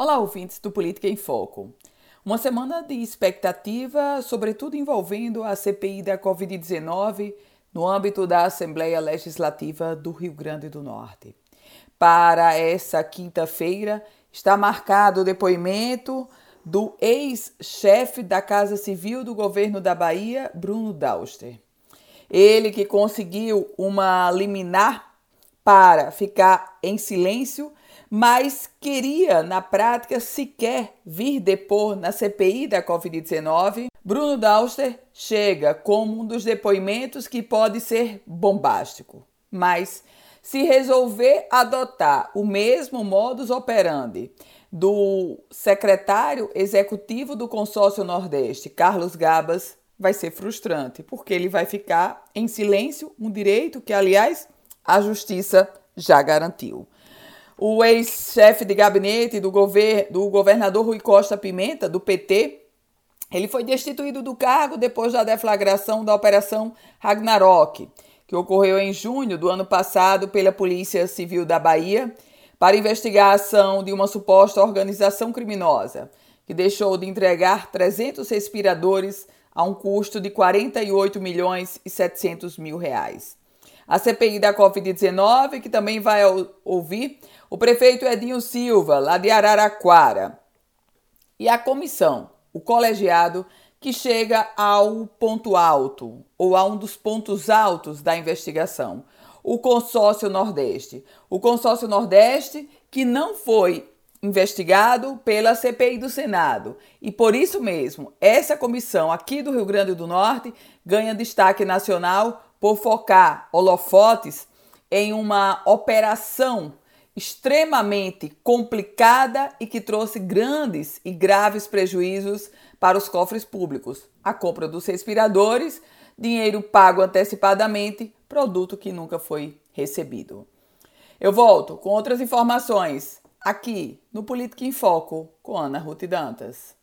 Olá, ouvintes do Política em Foco. Uma semana de expectativa, sobretudo envolvendo a CPI da Covid-19 no âmbito da Assembleia Legislativa do Rio Grande do Norte. Para essa quinta-feira está marcado o depoimento do ex-chefe da Casa Civil do governo da Bahia, Bruno Dauster. Ele que conseguiu uma liminar para ficar em silêncio mas queria, na prática, sequer vir depor na CPI da Covid-19, Bruno Dauster chega como um dos depoimentos que pode ser bombástico. Mas, se resolver adotar o mesmo modus operandi do secretário executivo do Consórcio Nordeste, Carlos Gabas, vai ser frustrante, porque ele vai ficar em silêncio, um direito que, aliás, a justiça já garantiu. O ex-chefe de gabinete do, do governador Rui Costa Pimenta, do PT, ele foi destituído do cargo depois da deflagração da Operação Ragnarok, que ocorreu em junho do ano passado pela Polícia Civil da Bahia para investigar a ação de uma suposta organização criminosa que deixou de entregar 300 respiradores a um custo de 48 milhões e 700 mil reais. A CPI da Covid-19, que também vai ouvir o prefeito Edinho Silva, lá de Araraquara, e a comissão, o colegiado, que chega ao ponto alto, ou a um dos pontos altos da investigação, o Consórcio Nordeste. O Consórcio Nordeste que não foi investigado pela CPI do Senado. E por isso mesmo, essa comissão aqui do Rio Grande do Norte ganha destaque nacional por focar holofotes em uma operação extremamente complicada e que trouxe grandes e graves prejuízos para os cofres públicos. A compra dos respiradores, dinheiro pago antecipadamente, produto que nunca foi recebido. Eu volto com outras informações aqui no Política em Foco com Ana Ruth Dantas.